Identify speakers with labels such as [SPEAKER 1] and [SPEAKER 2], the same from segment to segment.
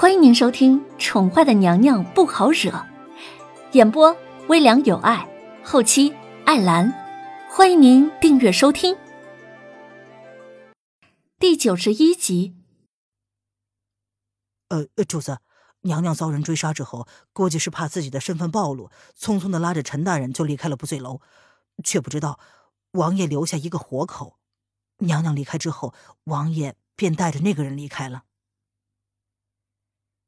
[SPEAKER 1] 欢迎您收听《宠坏的娘娘不好惹》，演播微凉有爱，后期艾兰。欢迎您订阅收听第九十一集。
[SPEAKER 2] 呃，主子，娘娘遭人追杀之后，估计是怕自己的身份暴露，匆匆的拉着陈大人就离开了不醉楼，却不知道王爷留下一个活口。娘娘离开之后，王爷便带着那个人离开了。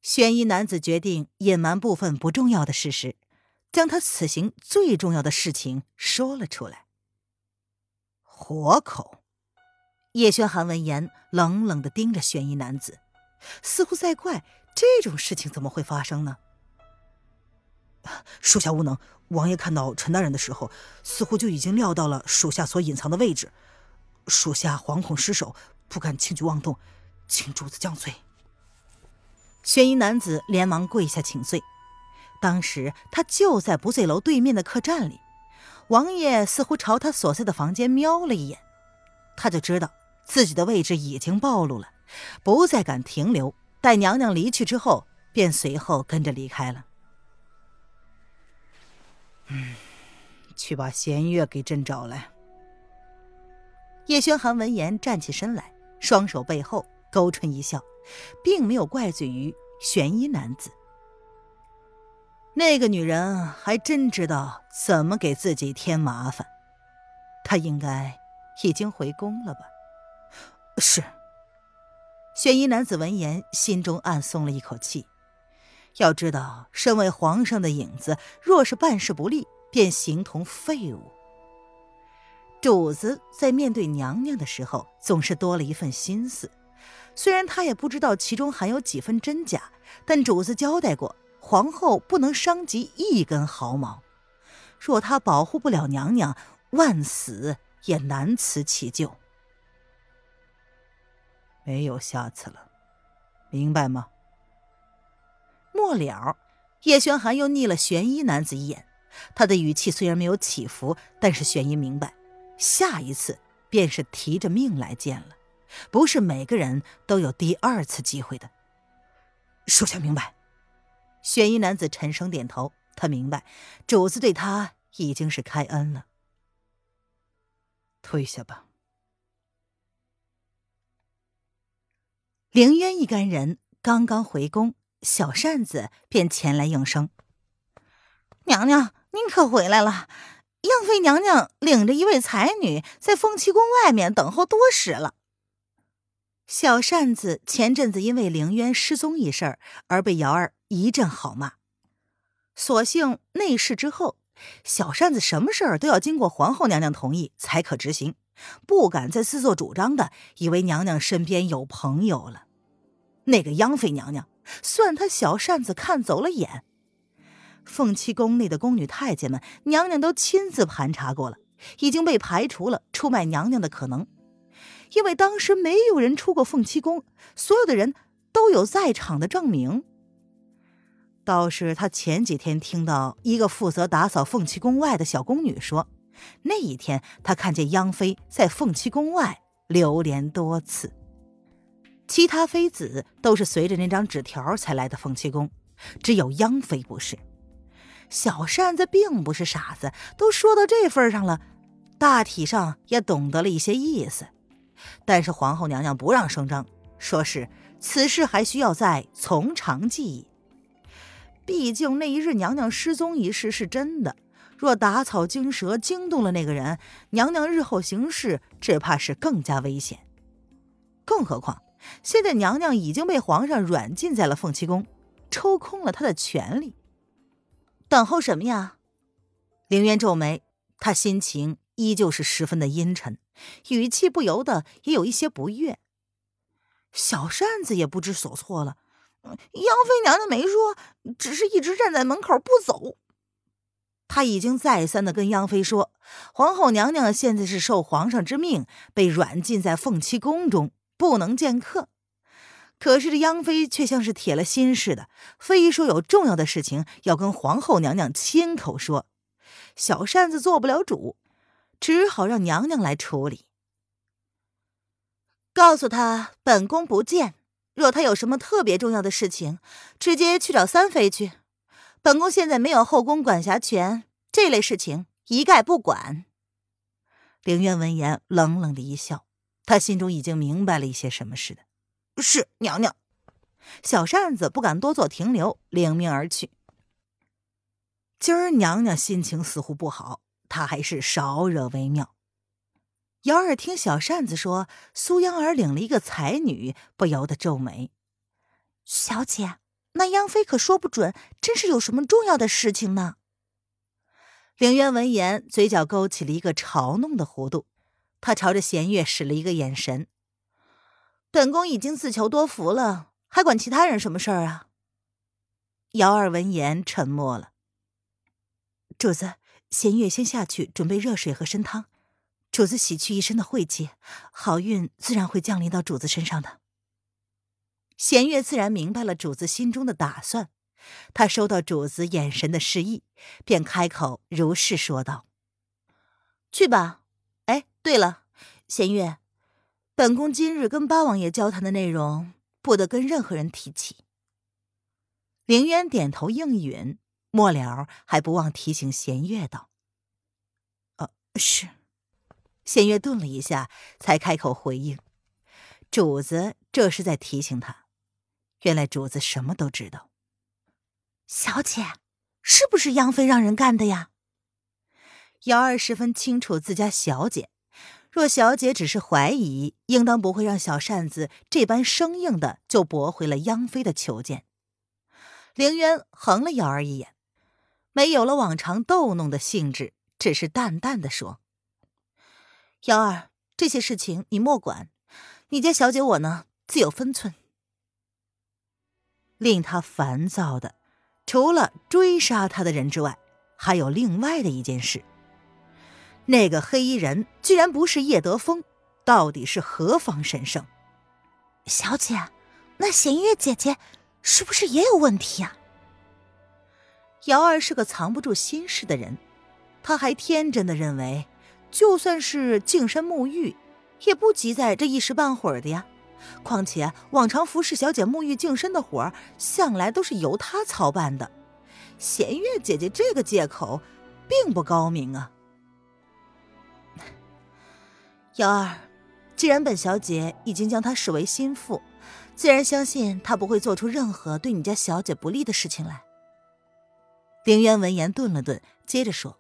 [SPEAKER 3] 悬疑男子决定隐瞒部分不重要的事实，将他此行最重要的事情说了出来。
[SPEAKER 2] 活口，
[SPEAKER 3] 叶轩寒闻言冷冷的盯着悬疑男子，似乎在怪这种事情怎么会发生呢？
[SPEAKER 2] 属下无能，王爷看到陈大人的时候，似乎就已经料到了属下所隐藏的位置，属下惶恐失手，不敢轻举妄动，请主子降罪。
[SPEAKER 3] 悬疑男子连忙跪下请罪。当时他就在不醉楼对面的客栈里，王爷似乎朝他所在的房间瞄了一眼，他就知道自己的位置已经暴露了，不再敢停留。待娘娘离去之后，便随后跟着离开了。
[SPEAKER 2] 嗯，去把弦月给朕找来。
[SPEAKER 3] 叶轩寒闻言站起身来，双手背后，勾唇一笑。并没有怪罪于悬疑男子。那个女人还真知道怎么给自己添麻烦。她应该已经回宫了吧？
[SPEAKER 2] 是。
[SPEAKER 3] 悬疑男子闻言，心中暗松了一口气。要知道，身为皇上的影子，若是办事不力，便形同废物。主子在面对娘娘的时候，总是多了一份心思。虽然他也不知道其中含有几分真假，但主子交代过，皇后不能伤及一根毫毛。若他保护不了娘娘，万死也难辞其咎。
[SPEAKER 2] 没有下次了，明白吗？
[SPEAKER 3] 末了，叶轩寒又睨了玄衣男子一眼，他的语气虽然没有起伏，但是玄衣明白，下一次便是提着命来见了。不是每个人都有第二次机会的。
[SPEAKER 2] 属下明白。
[SPEAKER 3] 玄衣男子沉声点头，他明白主子对他已经是开恩了。
[SPEAKER 2] 退下吧。
[SPEAKER 3] 凌渊一干人刚刚回宫，小扇子便前来应声：“娘娘，您可回来了！杨妃娘娘领着一位才女在凤栖宫外面等候多时了。”小扇子前阵子因为凌渊失踪一事而被瑶儿一阵好骂，所幸内事之后，小扇子什么事儿都要经过皇后娘娘同意才可执行，不敢再自作主张的以为娘娘身边有朋友了。那个央妃娘娘算他小扇子看走了眼，凤栖宫内的宫女太监们，娘娘都亲自盘查过了，已经被排除了出卖娘娘的可能。因为当时没有人出过凤栖宫，所有的人都有在场的证明。倒是他前几天听到一个负责打扫凤栖宫外的小宫女说，那一天他看见央妃在凤栖宫外流连多次，其他妃子都是随着那张纸条才来的凤栖宫，只有央妃不是。小扇子并不是傻子，都说到这份上了，大体上也懂得了一些意思。但是皇后娘娘不让声张，说是此事还需要再从长计议。毕竟那一日娘娘失踪一事是真的，若打草惊蛇惊动了那个人，娘娘日后行事只怕是更加危险。更何况现在娘娘已经被皇上软禁在了凤栖宫，抽空了她的权利。等候什么呀？凌渊皱眉，他心情依旧是十分的阴沉。语气不由得也有一些不悦。小扇子也不知所措了。杨妃娘娘没说，只是一直站在门口不走。他已经再三的跟杨妃说，皇后娘娘现在是受皇上之命被软禁在凤栖宫中，不能见客。可是这杨妃却像是铁了心似的，非说有重要的事情要跟皇后娘娘亲口说。小扇子做不了主。只好让娘娘来处理，告诉他本宫不见，
[SPEAKER 4] 若他有什么特别重要的事情，直接去找三妃去。本宫现在没有后宫管辖权，这类事情一概不管。
[SPEAKER 3] 凌渊闻言冷冷的一笑，他心中已经明白了一些什么似的。
[SPEAKER 4] 是娘娘。小扇子不敢多做停留，领命而去。
[SPEAKER 3] 今儿娘娘心情似乎不好，他还是少惹为妙。姚二听小扇子说苏央儿领了一个才女，不由得皱眉：“
[SPEAKER 4] 小姐，那央妃可说不准，真是有什么重要的事情呢。”
[SPEAKER 3] 凌渊闻言，嘴角勾起了一个嘲弄的弧度，他朝着弦月使了一个眼神：“
[SPEAKER 4] 本宫已经自求多福了，还管其他人什么事儿啊？”
[SPEAKER 3] 姚二闻言沉默了。主子，弦月先下去准备热水和参汤。主子洗去一身的晦气，好运自然会降临到主子身上的。弦月自然明白了主子心中的打算，他收到主子眼神的示意，便开口如是说道：“
[SPEAKER 4] 去吧。哎，对了，弦月，本宫今日跟八王爷交谈的内容，不得跟任何人提起。”
[SPEAKER 3] 凌渊点头应允，末了还不忘提醒弦月道：“呃，是。”弦月顿了一下，才开口回应：“主子这是在提醒他，原来主子什么都知道。”
[SPEAKER 4] 小姐，是不是央妃让人干的呀？
[SPEAKER 3] 瑶儿十分清楚自家小姐，若小姐只是怀疑，应当不会让小扇子这般生硬的就驳回了央妃的求见。凌渊横了瑶儿一眼，没有了往常逗弄的兴致，只是淡淡的说。
[SPEAKER 4] 瑶儿，这些事情你莫管，你家小姐我呢自有分寸。
[SPEAKER 3] 令他烦躁的，除了追杀他的人之外，还有另外的一件事。那个黑衣人居然不是叶德风，到底是何方神圣？
[SPEAKER 4] 小姐，那弦月姐姐是不是也有问题啊？
[SPEAKER 3] 瑶儿是个藏不住心事的人，他还天真的认为。就算是净身沐浴，也不急在这一时半会儿的呀。况且往常服侍小姐沐浴净身的活儿，向来都是由她操办的。弦月姐姐这个借口，并不高明啊。
[SPEAKER 4] 瑶儿，既然本小姐已经将她视为心腹，自然相信她不会做出任何对你家小姐不利的事情来。
[SPEAKER 3] 凌渊闻言顿了顿，接着说。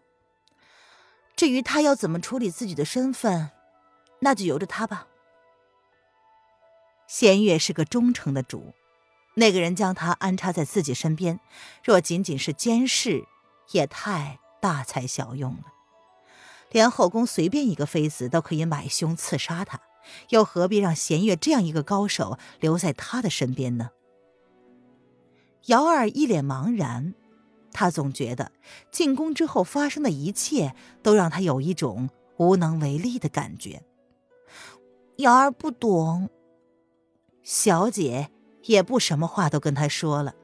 [SPEAKER 4] 至于他要怎么处理自己的身份，那就由着他吧。
[SPEAKER 3] 弦月是个忠诚的主，那个人将他安插在自己身边，若仅仅是监视，也太大材小用了。连后宫随便一个妃子都可以买凶刺杀他，又何必让弦月这样一个高手留在他的身边呢？姚二一脸茫然。他总觉得进宫之后发生的一切都让他有一种无能为力的感觉。
[SPEAKER 4] 瑶儿不懂，
[SPEAKER 3] 小姐也不什么话都跟他说了。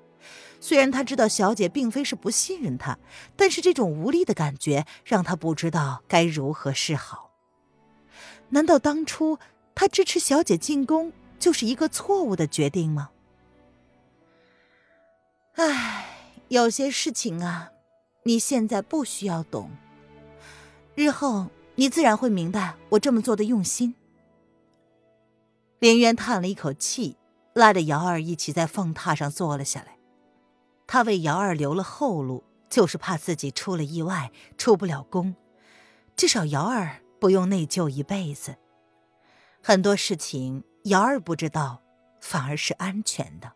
[SPEAKER 3] 虽然他知道小姐并非是不信任他，但是这种无力的感觉让他不知道该如何是好。难道当初他支持小姐进宫就是一个错误的决定吗？
[SPEAKER 4] 唉。有些事情啊，你现在不需要懂，日后你自然会明白我这么做的用心。
[SPEAKER 3] 林渊叹了一口气，拉着姚二一起在凤榻上坐了下来。他为姚二留了后路，就是怕自己出了意外出不了宫，至少姚二不用内疚一辈子。很多事情姚二不知道，反而是安全的。